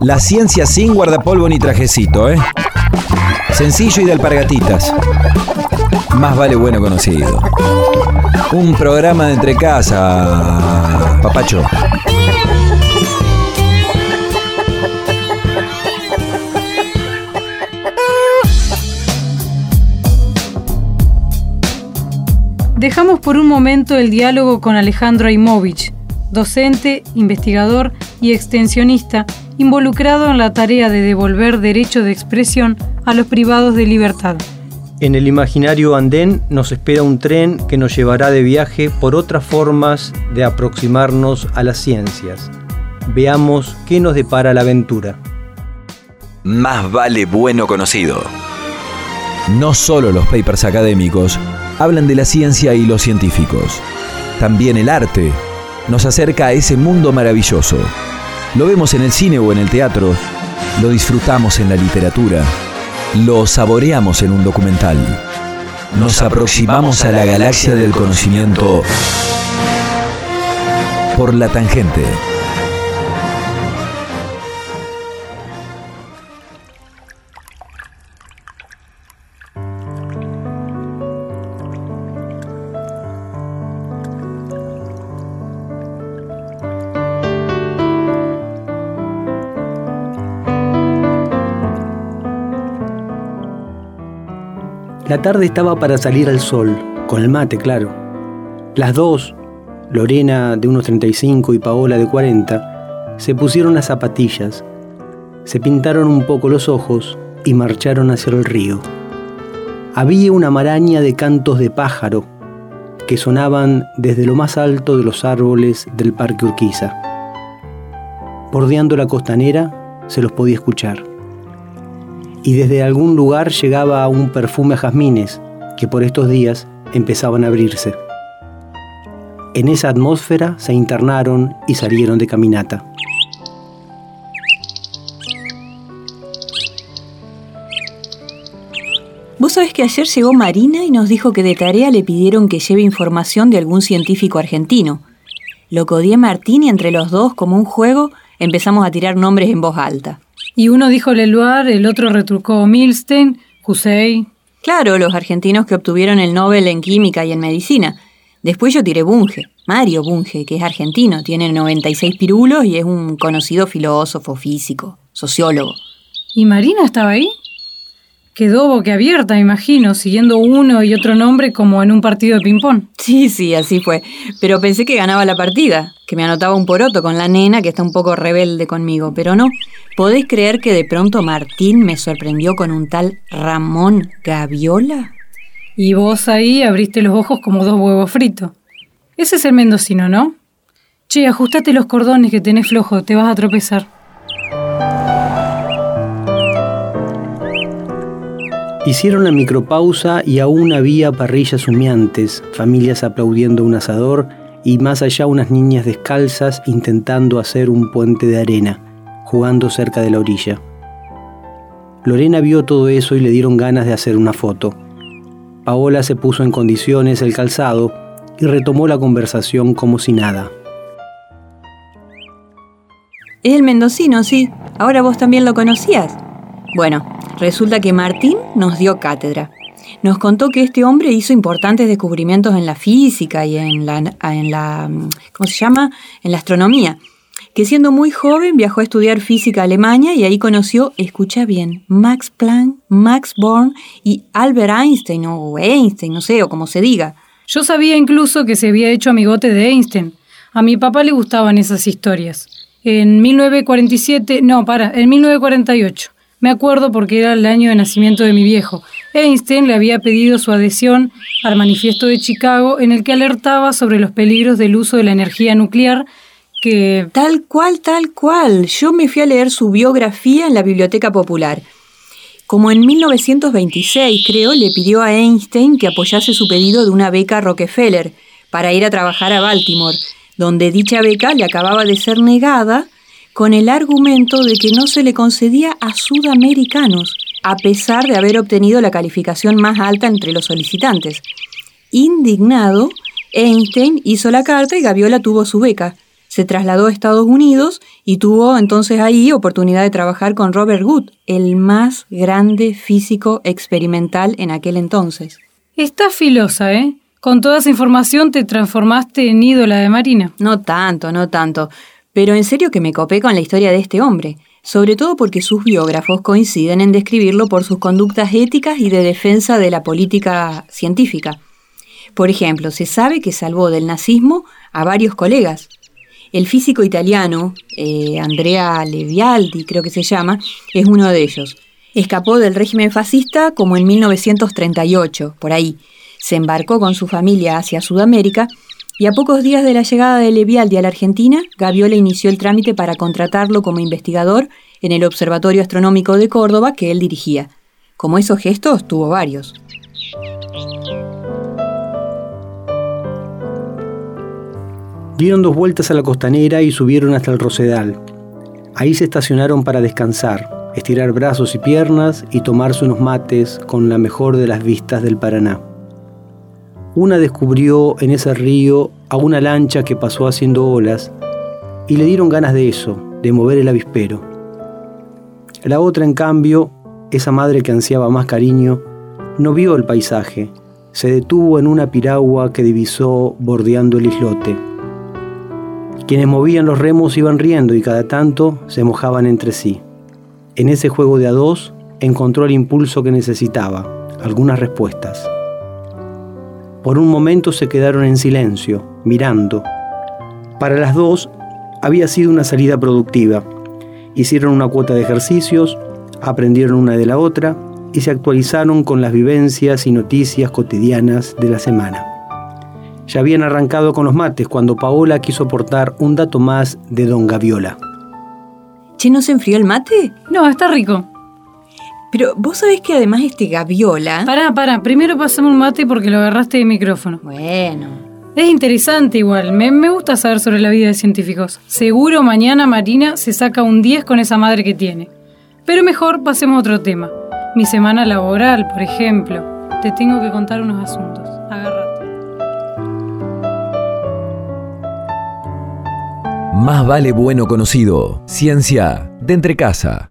La ciencia sin guardapolvo ni trajecito, ¿eh? Sencillo y de alpargatitas. Más vale bueno conocido. Un programa de entre casa, papacho. Dejamos por un momento el diálogo con Alejandro Aimovich, docente, investigador y extensionista involucrado en la tarea de devolver derecho de expresión a los privados de libertad. En el imaginario andén nos espera un tren que nos llevará de viaje por otras formas de aproximarnos a las ciencias. Veamos qué nos depara la aventura. Más vale bueno conocido. No solo los papers académicos hablan de la ciencia y los científicos. También el arte nos acerca a ese mundo maravilloso. Lo vemos en el cine o en el teatro, lo disfrutamos en la literatura, lo saboreamos en un documental. Nos aproximamos a la galaxia del conocimiento por la tangente. La tarde estaba para salir al sol, con el mate, claro. Las dos, Lorena de unos 35 y Paola de 40, se pusieron las zapatillas, se pintaron un poco los ojos y marcharon hacia el río. Había una maraña de cantos de pájaro que sonaban desde lo más alto de los árboles del Parque Urquiza. Bordeando la costanera se los podía escuchar y desde algún lugar llegaba un perfume a jazmines que por estos días empezaban a abrirse. En esa atmósfera se internaron y salieron de caminata. Vos sabés que ayer llegó Marina y nos dijo que de tarea le pidieron que lleve información de algún científico argentino. Lo codié Martín y entre los dos, como un juego, empezamos a tirar nombres en voz alta. Y uno dijo Leluar, el otro retrucó Milstein, Hussein. Claro, los argentinos que obtuvieron el Nobel en química y en medicina. Después yo tiré Bunge, Mario Bunge, que es argentino, tiene 96 pirulos y es un conocido filósofo, físico, sociólogo. ¿Y Marina estaba ahí? Quedó boquiabierta, me imagino, siguiendo uno y otro nombre como en un partido de ping-pong. Sí, sí, así fue. Pero pensé que ganaba la partida, que me anotaba un poroto con la nena que está un poco rebelde conmigo, pero no. ¿Podés creer que de pronto Martín me sorprendió con un tal Ramón Gaviola? Y vos ahí abriste los ojos como dos huevos fritos. Ese es el mendocino, ¿no? Che, ajustate los cordones que tenés flojo, te vas a tropezar. Hicieron la micropausa y aún había parrillas humeantes, familias aplaudiendo un asador y más allá unas niñas descalzas intentando hacer un puente de arena, jugando cerca de la orilla. Lorena vio todo eso y le dieron ganas de hacer una foto. Paola se puso en condiciones el calzado y retomó la conversación como si nada. Es el mendocino, sí. Ahora vos también lo conocías. Bueno, resulta que Martín nos dio cátedra. Nos contó que este hombre hizo importantes descubrimientos en la física y en la, la ¿cómo se llama? En la astronomía. Que siendo muy joven viajó a estudiar física a Alemania y ahí conoció, escucha bien, Max Planck, Max Born y Albert Einstein o Einstein, no sé, o como se diga. Yo sabía incluso que se había hecho amigote de Einstein. A mi papá le gustaban esas historias. En 1947, no, para, en 1948. Me acuerdo porque era el año de nacimiento de mi viejo. Einstein le había pedido su adhesión al manifiesto de Chicago en el que alertaba sobre los peligros del uso de la energía nuclear que... Tal cual, tal cual. Yo me fui a leer su biografía en la Biblioteca Popular. Como en 1926, creo, le pidió a Einstein que apoyase su pedido de una beca Rockefeller para ir a trabajar a Baltimore, donde dicha beca le acababa de ser negada con el argumento de que no se le concedía a sudamericanos, a pesar de haber obtenido la calificación más alta entre los solicitantes. Indignado, Einstein hizo la carta y Gaviola tuvo su beca. se trasladó a Estados Unidos y tuvo entonces ahí oportunidad de trabajar con Robert Good, el más grande físico experimental en aquel entonces. Está filosa, ¿eh? Con toda esa información te transformaste en ídola de Marina. No tanto, no tanto. Pero en serio que me copé con la historia de este hombre, sobre todo porque sus biógrafos coinciden en describirlo por sus conductas éticas y de defensa de la política científica. Por ejemplo, se sabe que salvó del nazismo a varios colegas, el físico italiano, eh, Andrea Levialdi creo que se llama, es uno de ellos. Escapó del régimen fascista como en 1938, por ahí. Se embarcó con su familia hacia Sudamérica y a pocos días de la llegada de Levialdi a la Argentina, Gaviola inició el trámite para contratarlo como investigador en el Observatorio Astronómico de Córdoba que él dirigía. Como esos gestos, tuvo varios. Dieron dos vueltas a la costanera y subieron hasta el Rosedal. Ahí se estacionaron para descansar, estirar brazos y piernas y tomarse unos mates con la mejor de las vistas del Paraná. Una descubrió en ese río a una lancha que pasó haciendo olas y le dieron ganas de eso, de mover el avispero. La otra, en cambio, esa madre que ansiaba más cariño, no vio el paisaje, se detuvo en una piragua que divisó bordeando el islote. Quienes movían los remos iban riendo y cada tanto se mojaban entre sí. En ese juego de a dos encontró el impulso que necesitaba, algunas respuestas. Por un momento se quedaron en silencio, mirando. Para las dos había sido una salida productiva. Hicieron una cuota de ejercicios, aprendieron una de la otra y se actualizaron con las vivencias y noticias cotidianas de la semana. Ya habían arrancado con los mates cuando Paola quiso aportar un dato más de Don Gaviola. ¿Che, no se enfrió el mate? No, está rico. Pero vos sabés que además este Gaviola... Pará, pará, primero pasame un mate porque lo agarraste de micrófono. Bueno. Es interesante igual, me, me, gusta saber sobre la vida de científicos. Seguro mañana Marina se saca un 10 con esa madre que tiene. Pero mejor pasemos a otro tema. Mi semana laboral, por ejemplo. Te tengo que contar unos asuntos. Agárrate. Más vale bueno conocido. Ciencia de entre casa.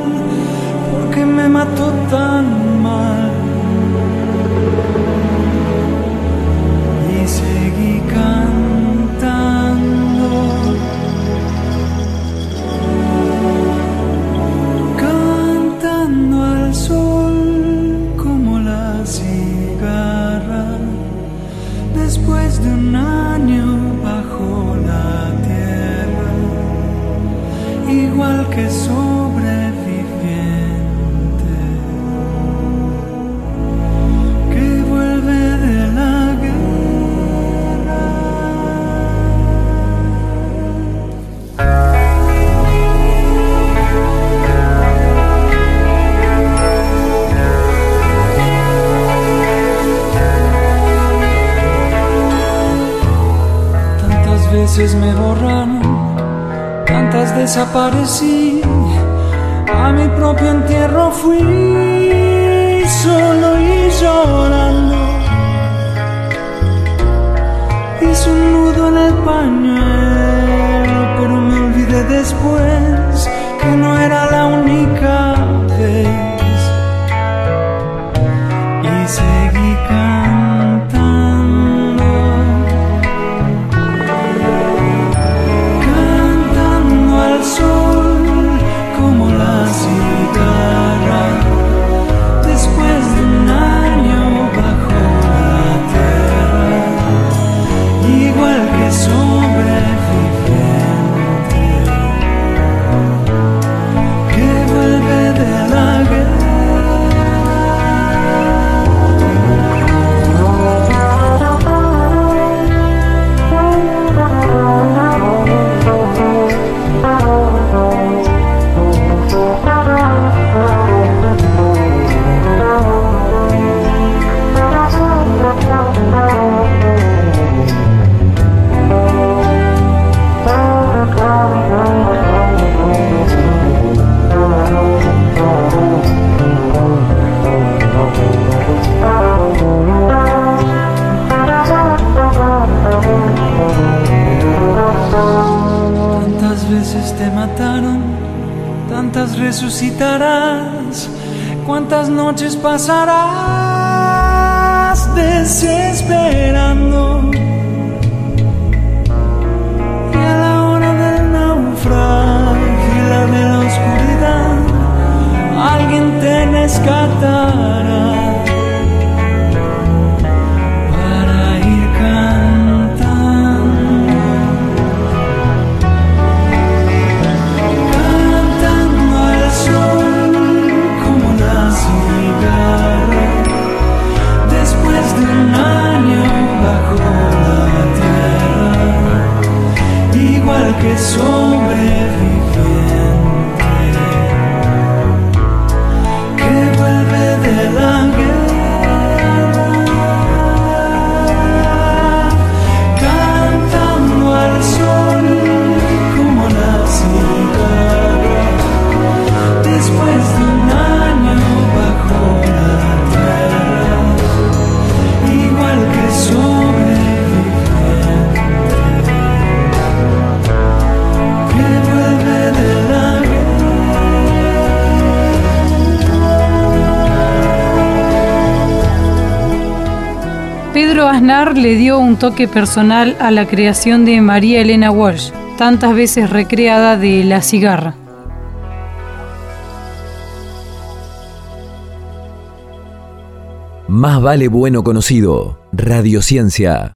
De un año bajo la tierra, igual que sobreviviente veces me borraron, tantas desaparecí. A mi propio entierro fui solo y llorando. Hice un nudo en el pañuelo, pero me olvidé después que no era la única resucitarás, cuántas noches pasarás desesperando. Aznar le dio un toque personal a la creación de María Elena Walsh, tantas veces recreada de La cigarra. Más vale bueno conocido. Radiociencia.